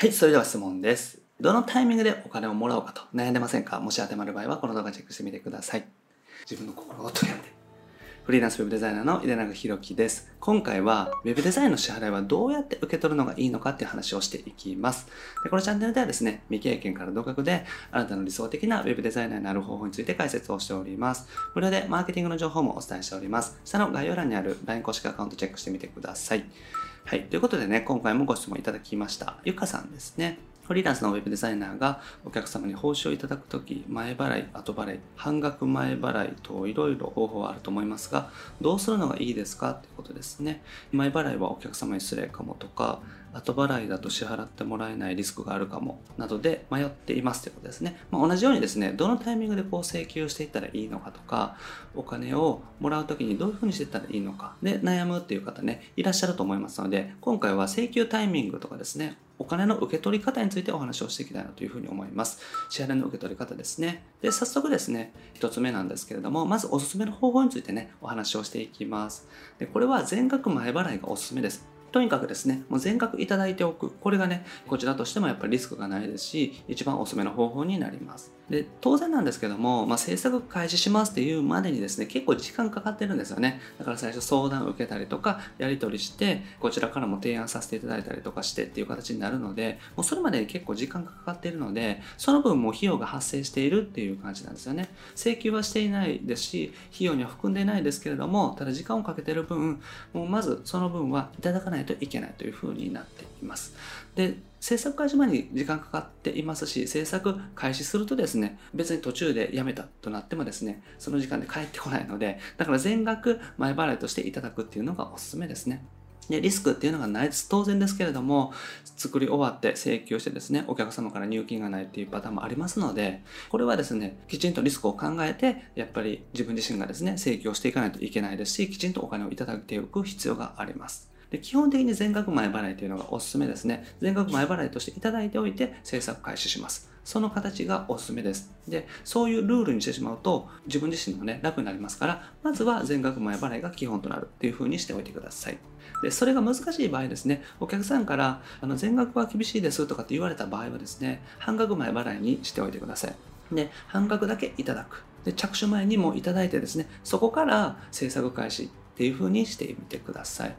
はい、それでは質問です。どのタイミングでお金をもらおうかと悩んでませんか？もし当てはまる場合はこの動画チェックしてみてください。自分の心を解いて。フリーランスウェブデザイナーの井出永弘樹です。今回は Web デザインの支払いはどうやって受け取るのがいいのかっていう話をしていきます。でこのチャンネルではですね、未経験から独学であなたの理想的な Web デザイナーになる方法について解説をしております。無料でマーケティングの情報もお伝えしております。下の概要欄にある LINE 公式アカウントチェックしてみてください。はい。ということでね、今回もご質問いただきました。ゆかさんですね。フリーランスのウェブデザイナーがお客様に報酬をいただくとき、前払い、後払い、半額前払いといろいろ方法はあると思いますが、どうするのがいいですか？っていうことですね。前払いはお客様に失礼かもとか、後払いだと支払ってもらえないリスクがあるかもなどで迷っていますということですね。まあ、同じようにですね、どのタイミングでこう請求していったらいいのかとか、お金をもらうときにどういうふうにしていったらいいのかで悩むっていう方ね、いらっしゃると思いますので、今回は請求タイミングとかですね、お金の受け取り方についてお話をしていきたいなというふうに思います。支払いの受け取り方ですね。で、早速ですね、一つ目なんですけれども、まずおすすめの方法についてね、お話をしていきます。で、これは全額前払いがおすすめです。とにかくですね、もう全額いただいておく。これがね、こちらとしてもやっぱりリスクがないですし、一番おすすめの方法になります。で、当然なんですけども、まあ、制作開始しますっていうまでにですね、結構時間かかってるんですよね。だから最初相談を受けたりとか、やり取りして、こちらからも提案させていただいたりとかしてっていう形になるので、もうそれまで結構時間がかかっているので、その分もう費用が発生しているっていう感じなんですよね。請求はしていないですし、費用には含んでいないですけれども、ただ時間をかけてる分、もうまずその分はいただかないないといけないというふうになっています。で、制作開始前に時間かかっていますし、制作開始するとですね、別に途中でやめたとなってもですね、その時間で帰ってこないので、だから全額前払いとしていただくっていうのがおすすめですね。で、リスクっていうのがないです。当然ですけれども、作り終わって請求してですね、お客様から入金がないっていうパターンもありますので、これはですね、きちんとリスクを考えて、やっぱり自分自身がですね、請求をしていかないといけないですし、きちんとお金をいただいておく必要があります。で基本的に全額前払いというのがおすすめですね。全額前払いとしていただいておいて制作開始します。その形がおすすめです。で、そういうルールにしてしまうと自分自身もね、楽になりますから、まずは全額前払いが基本となるっていう風にしておいてください。で、それが難しい場合ですね、お客さんからあの全額は厳しいですとかって言われた場合はですね、半額前払いにしておいてください。で、半額だけいただく。で、着手前にもいただいてですね、そこから制作開始っていう風にしてみてください。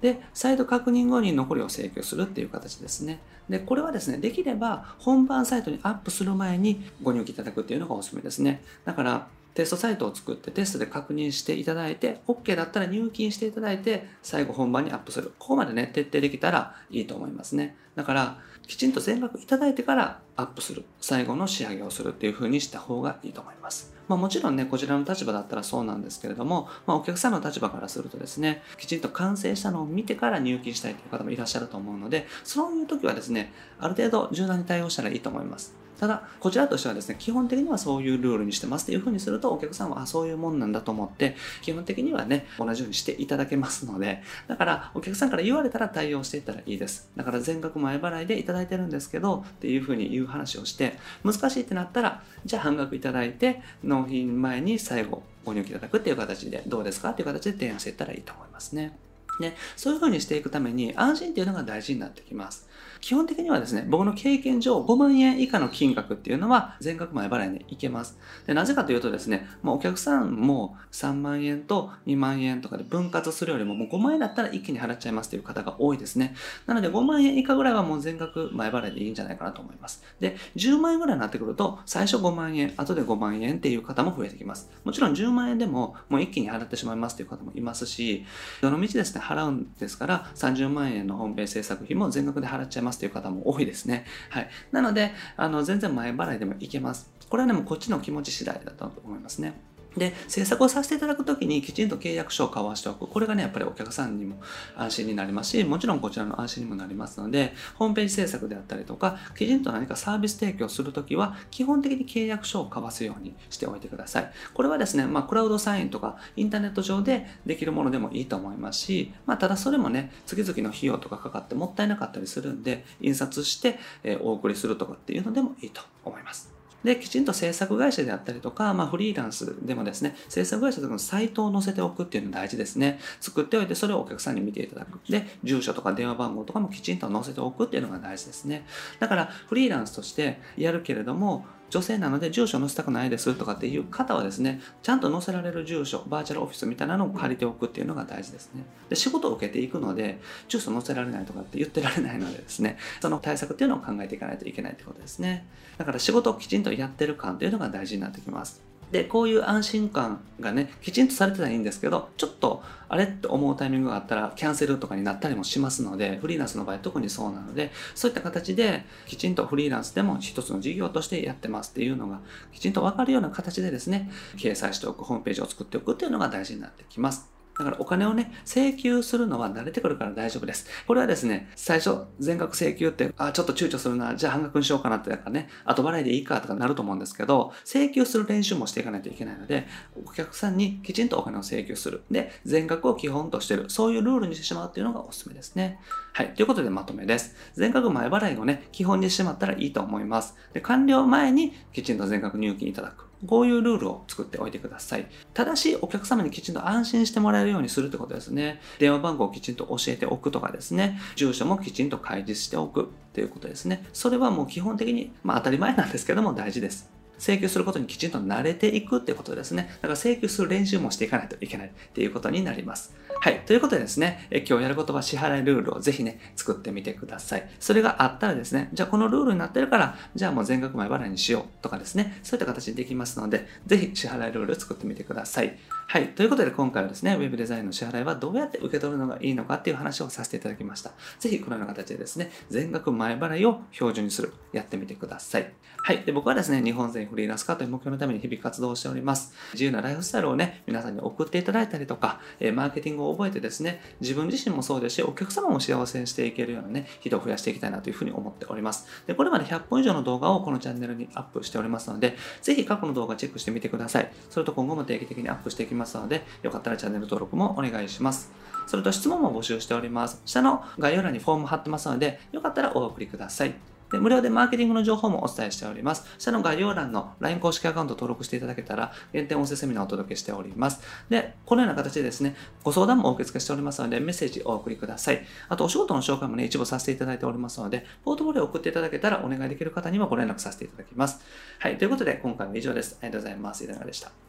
で、再度確認後に残りを請求するっていう形ですね。で、これはですね、できれば本番サイトにアップする前にご入金いただくっていうのがおすすめですね。だから、テストサイトを作ってテストで確認していただいて、OK だったら入金していただいて、最後本番にアップする。ここまでね、徹底できたらいいと思いますね。だから、きちんと全額いただいてからアップする。最後の仕上げをするっていう風にした方がいいと思います。まあもちろんね、こちらの立場だったらそうなんですけれども、まあお客さんの立場からするとですね、きちんと完成したのを見てから入金したいという方もいらっしゃると思うので、そういう時はですね、ある程度柔軟に対応したらいいと思います。ただ、こちらとしてはですね、基本的にはそういうルールにしてますっていう風にすると、お客さんは、あ、そういうもんなんだと思って、基本的にはね、同じようにしていただけますので、だから、お客さんから言われたら対応していったらいいです。だから、全額前払いでいただいてるんですけど、っていう風に言う話をして、難しいってなったら、じゃあ半額いただいて、納品前に最後、ご入金いただくっていう形で、どうですかっていう形で提案していったらいいと思いますね。で、そういう風にしていくために安心っていうのが大事になってきます。基本的にはですね、僕の経験上5万円以下の金額っていうのは全額前払いでいけます。で、なぜかというとですね、もうお客さんも3万円と2万円とかで分割するよりももう5万円だったら一気に払っちゃいますという方が多いですね。なので5万円以下ぐらいはもう全額前払いでいいんじゃないかなと思います。で、10万円ぐらいになってくると最初5万円、後で5万円っていう方も増えてきます。もちろん10万円でももう一気に払ってしまいますという方もいますし、どのみちですね、払うんですから30万円のホームページ制作費も全額で払っちゃいますという方も多いですね。はい。なので、あの、全然前払いでもいけます。これはね、もうこっちの気持ち次第だと思いますね。で、制作をさせていただくときにきちんと契約書を交わしておく。これがね、やっぱりお客さんにも安心になりますし、もちろんこちらの安心にもなりますので、ホームページ制作であったりとか、きちんと何かサービス提供するときは、基本的に契約書を交わすようにしておいてください。これはですね、まあ、クラウドサインとか、インターネット上でできるものでもいいと思いますし、まあ、ただそれもね、月々の費用とかかかってもったいなかったりするんで、印刷して、えお送りするとかっていうのでもいいと思います。で、きちんと制作会社であったりとか、まあ、フリーランスでもですね、制作会社とかのサイトを載せておくっていうのが大事ですね。作っておいて、それをお客さんに見ていただく。で、住所とか電話番号とかもきちんと載せておくっていうのが大事ですね。だから、フリーランスとしてやるけれども、女性なので住所載せたくないですとかっていう方はですね、ちゃんと載せられる住所、バーチャルオフィスみたいなのを借りておくっていうのが大事ですね。で、仕事を受けていくので、住所載せられないとかって言ってられないのでですね、その対策っていうのを考えていかないといけないってことですね。だから仕事をきちんとやってる感っていうのが大事になってきます。で、こういう安心感がね、きちんとされてたらいいんですけど、ちょっと、あれって思うタイミングがあったら、キャンセルとかになったりもしますので、フリーランスの場合特にそうなので、そういった形で、きちんとフリーランスでも一つの事業としてやってますっていうのが、きちんとわかるような形でですね、掲載しておく、ホームページを作っておくっていうのが大事になってきます。だからお金をね、請求するのは慣れてくるから大丈夫です。これはですね、最初、全額請求って、あ、ちょっと躊躇するな、じゃあ半額にしようかなって、だからね、後払いでいいかとかなると思うんですけど、請求する練習もしていかないといけないので、お客さんにきちんとお金を請求する。で、全額を基本としてる。そういうルールにしてしまうっていうのがおすすめですね。はい。ということでまとめです。全額前払いをね、基本にしてしまったらいいと思います。で、完了前にきちんと全額入金いただく。こういうルールを作っておいてください。ただし、お客様にきちんと安心してもらえるようにするってことですね。電話番号をきちんと教えておくとかですね。住所もきちんと開示しておくということですね。それはもう基本的に、まあ当たり前なんですけども大事です。請求することにきちんと慣れていくっていうことですね。だから請求する練習もしていかないといけないっていうことになります。はい。ということでですね、え今日やることは支払いルールをぜひね、作ってみてください。それがあったらですね、じゃあこのルールになってるから、じゃあもう全額前払いにしようとかですね、そういった形でできますので、ぜひ支払いルールを作ってみてください。はい。ということで今回はですね、Web デザインの支払いはどうやって受け取るのがいいのかっていう話をさせていただきました。ぜひこのような形でですね、全額前払いを標準にする。やってみてください。はい。で、僕はですね、日本全フリーランス化という目標のために日々活動しております。自由なライフスタイルをね、皆さんに送っていただいたりとか、えマーケティングを覚えてですね、自分自身もそうですし、お客様も幸せにしていけるようなね、人を増やしていきたいなというふうに思っております。で、これまで100本以上の動画をこのチャンネルにアップしておりますので、ぜひ過去の動画チェックしてみてください。それと今後も定期的にアップしていきますので、よかったらチャンネル登録もお願いします。それと質問も募集しております。下の概要欄にフォーム貼ってますので、よかったらお送りください。で無料でマーケティングの情報もお伝えしております。下の概要欄の LINE 公式アカウント登録していただけたら、限定音声セミナーをお届けしております。で、このような形でですね、ご相談もお受け付けしておりますので、メッセージをお送りください。あと、お仕事の紹介もね、一部させていただいておりますので、ポートフォリオを送っていただけたらお願いできる方にはご連絡させていただきます。はい、ということで、今回は以上です。ありがとうございます。いかがでした？